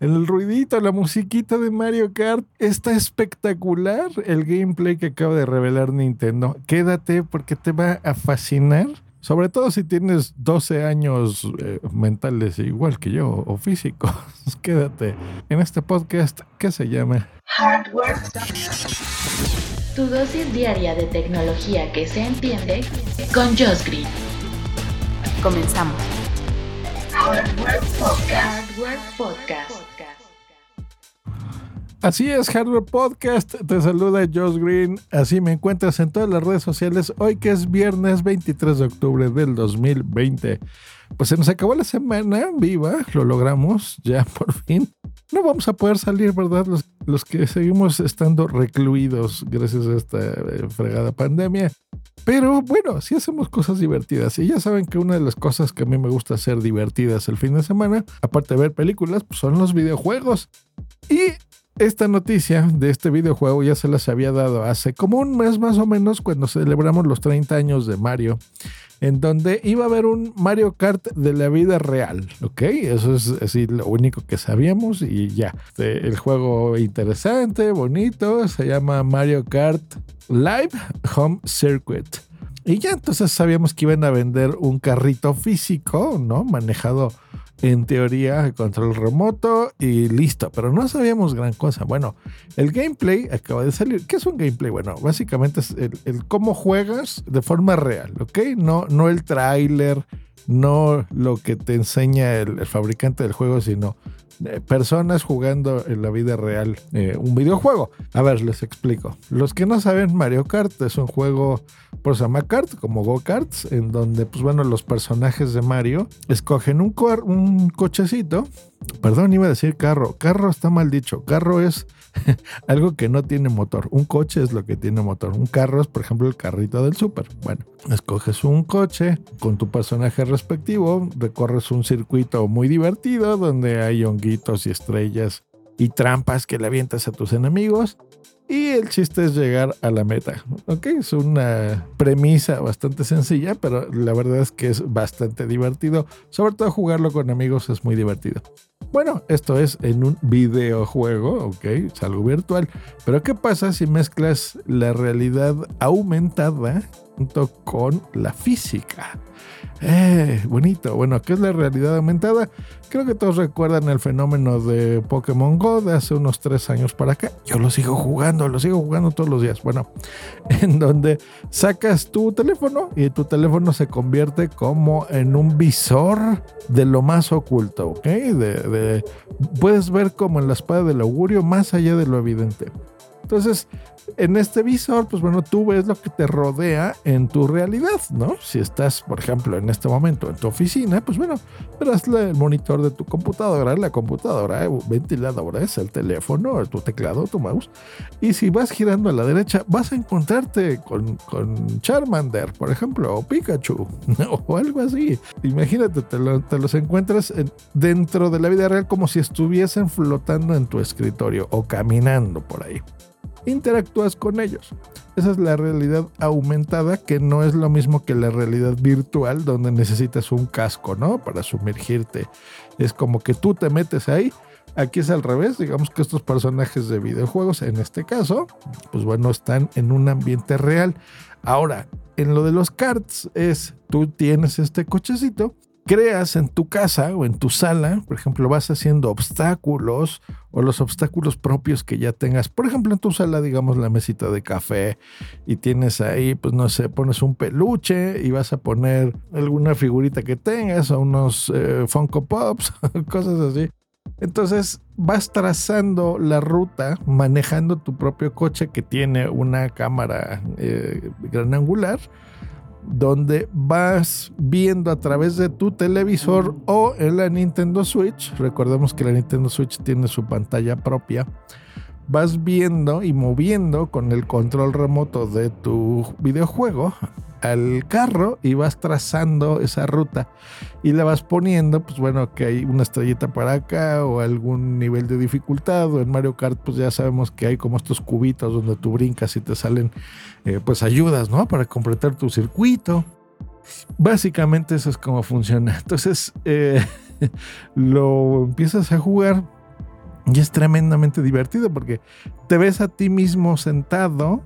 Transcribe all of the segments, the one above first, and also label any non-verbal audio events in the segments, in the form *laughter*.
El ruidito, la musiquita de Mario Kart está espectacular. El gameplay que acaba de revelar Nintendo. Quédate porque te va a fascinar. Sobre todo si tienes 12 años eh, mentales igual que yo o físicos. *laughs* Quédate en este podcast que se llama Hardware. Tu dosis diaria de tecnología que se entiende con Josh Green. Comenzamos. Hardware Podcast. Así es, Hardware Podcast. Te saluda Josh Green. Así me encuentras en todas las redes sociales. Hoy que es viernes 23 de octubre del 2020. Pues se nos acabó la semana viva, lo logramos ya *laughs* por fin. No vamos a poder salir, ¿verdad? Los, los que seguimos estando recluidos gracias a esta eh, fregada pandemia. Pero bueno, sí hacemos cosas divertidas. Y ya saben que una de las cosas que a mí me gusta hacer divertidas el fin de semana, aparte de ver películas, pues son los videojuegos. Y esta noticia de este videojuego ya se las había dado hace como un mes más o menos cuando celebramos los 30 años de Mario, en donde iba a haber un Mario Kart de la vida real, ¿ok? Eso es así lo único que sabíamos y ya. Este, el juego interesante, bonito, se llama Mario Kart Live Home Circuit. Y ya entonces sabíamos que iban a vender un carrito físico, ¿no? Manejado en teoría control remoto y listo, pero no sabíamos gran cosa. Bueno, el gameplay acaba de salir. ¿Qué es un gameplay? Bueno, básicamente es el, cómo juegas de forma real, ¿ok? No, no el tráiler, no lo que te enseña el fabricante del juego, sino personas jugando en la vida real eh, un videojuego. A ver, les explico. Los que no saben, Mario Kart es un juego por se llama Kart, como Go Karts, en donde, pues bueno, los personajes de Mario escogen un, un cochecito. Perdón, iba a decir carro. Carro está mal dicho. Carro es *laughs* algo que no tiene motor. Un coche es lo que tiene motor. Un carro es, por ejemplo, el carrito del súper. Bueno, escoges un coche con tu personaje respectivo, recorres un circuito muy divertido donde hay honguitos y estrellas y trampas que le avientas a tus enemigos. Y el chiste es llegar a la meta. Ok, es una premisa bastante sencilla, pero la verdad es que es bastante divertido. Sobre todo jugarlo con amigos es muy divertido. Bueno, esto es en un videojuego, ok, es algo virtual. Pero ¿qué pasa si mezclas la realidad aumentada junto con la física? Eh, bonito. Bueno, ¿qué es la realidad aumentada? Creo que todos recuerdan el fenómeno de Pokémon Go de hace unos tres años para acá. Yo lo sigo jugando, lo sigo jugando todos los días. Bueno, *laughs* en donde sacas tu teléfono y tu teléfono se convierte como en un visor de lo más oculto, ¿ok? De, puedes ver como en la espada del augurio más allá de lo evidente. Entonces, en este visor, pues bueno, tú ves lo que te rodea en tu realidad, ¿no? Si estás, por ejemplo, en este momento en tu oficina, pues bueno, verás el monitor de tu computadora, la computadora, ventiladores, el teléfono, tu teclado, tu mouse. Y si vas girando a la derecha, vas a encontrarte con, Charmander, por ejemplo, o Pikachu, *laughs* o algo así. Imagínate, te, los encuentras dentro de la vida real como si estuviesen flotando en tu escritorio o caminando por ahí interactúas con ellos. Esa es la realidad aumentada, que no es lo mismo que la realidad virtual, donde necesitas un casco, ¿no? Para sumergirte. Es como que tú te metes ahí. Aquí es al revés, digamos que estos personajes de videojuegos, en este caso, pues bueno, están en un ambiente real. Ahora, en lo de los carts es, tú tienes este cochecito creas en tu casa o en tu sala, por ejemplo, vas haciendo obstáculos o los obstáculos propios que ya tengas. Por ejemplo, en tu sala, digamos, la mesita de café y tienes ahí, pues no sé, pones un peluche y vas a poner alguna figurita que tengas o unos eh, Funko Pops, *laughs* cosas así. Entonces vas trazando la ruta manejando tu propio coche que tiene una cámara eh, gran angular donde vas viendo a través de tu televisor o en la Nintendo Switch, recordemos que la Nintendo Switch tiene su pantalla propia, vas viendo y moviendo con el control remoto de tu videojuego al carro y vas trazando esa ruta y la vas poniendo, pues bueno, que hay una estrellita para acá o algún nivel de dificultad o en Mario Kart pues ya sabemos que hay como estos cubitos donde tú brincas y te salen eh, pues ayudas, ¿no? Para completar tu circuito. Básicamente eso es como funciona. Entonces eh, *laughs* lo empiezas a jugar y es tremendamente divertido porque te ves a ti mismo sentado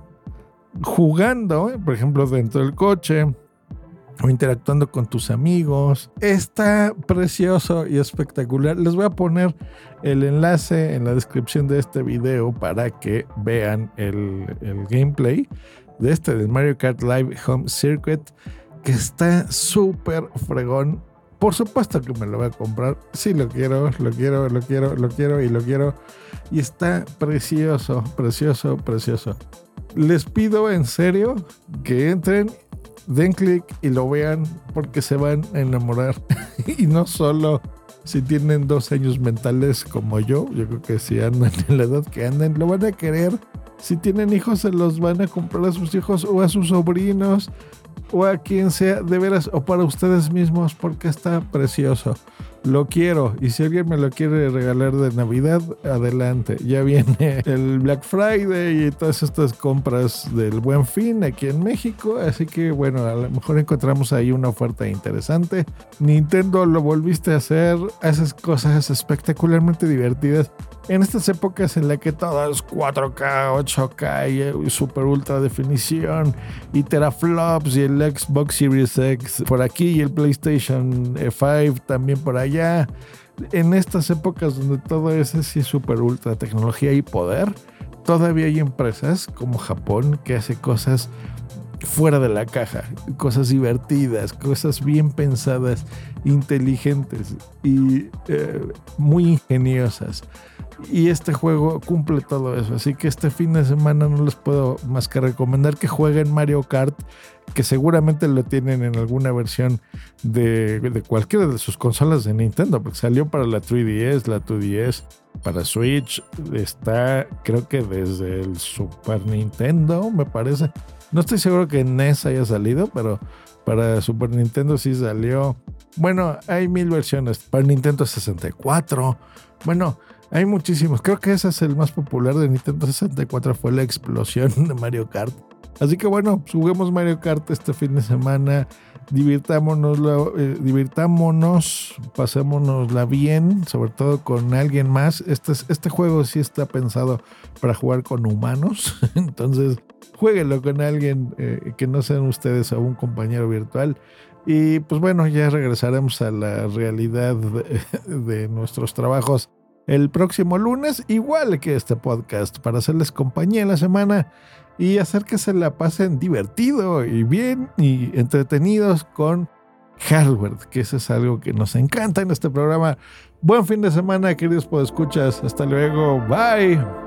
jugando, por ejemplo, dentro del coche o interactuando con tus amigos. Está precioso y espectacular. Les voy a poner el enlace en la descripción de este video para que vean el, gameplay de este de Mario Kart Live Home Circuit que está súper fregón. Por supuesto que me lo voy a comprar. Sí, lo quiero, lo quiero, lo quiero, lo quiero y lo quiero. Y está precioso, precioso, precioso. Les pido en serio que entren den clic y lo vean porque se van a enamorar. *laughs* y no solo si tienen dos años mentales como yo, yo creo que si andan en la edad que andan, lo van a querer. Si tienen hijos, se los van a comprar a sus hijos o a sus sobrinos o a quien sea, de veras, o para ustedes mismos, porque está precioso. Lo quiero. Y si alguien me lo quiere regalar de Navidad, adelante. Ya viene *laughs* el Black Friday y todas estas compras del Buen Fin aquí en México. Así que bueno, a lo mejor encontramos ahí una oferta interesante. Nintendo lo volviste a hacer. Haces cosas espectacularmente divertidas. En estas épocas en las que todo es 4K, 8K y super ultra definición y teraflops y el Xbox Series X por aquí y el PlayStation 5 también por allá en estas épocas donde todo es así super ultra tecnología y poder, todavía hay empresas como Japón que hace cosas fuera de la caja, cosas divertidas, cosas bien pensadas, inteligentes y eh, muy ingeniosas. Y este juego cumple todo eso. Así que este fin de semana no les puedo más que recomendar que jueguen Mario Kart, que seguramente lo tienen en alguna versión de, de cualquiera de sus consolas de Nintendo, porque salió para la 3DS, la 2DS, para Switch. Está, creo que desde el Super Nintendo, me parece. No estoy seguro que NES haya salido, pero para Super Nintendo sí salió. Bueno, hay mil versiones. Para Nintendo 64. Bueno, hay muchísimos. Creo que ese es el más popular de Nintendo 64. Fue la explosión de Mario Kart. Así que bueno, juguemos Mario Kart este fin de semana. Divirtámonos, eh, divirtámonos, pasémonosla bien, sobre todo con alguien más. Este, este juego sí está pensado para jugar con humanos. *laughs* Entonces, jueguenlo con alguien eh, que no sean ustedes o un compañero virtual. Y pues bueno, ya regresaremos a la realidad de nuestros trabajos el próximo lunes, igual que este podcast, para hacerles compañía en la semana y hacer que se la pasen divertido y bien y entretenidos con hardware, que eso es algo que nos encanta en este programa. Buen fin de semana, queridos podescuchas. Hasta luego. Bye.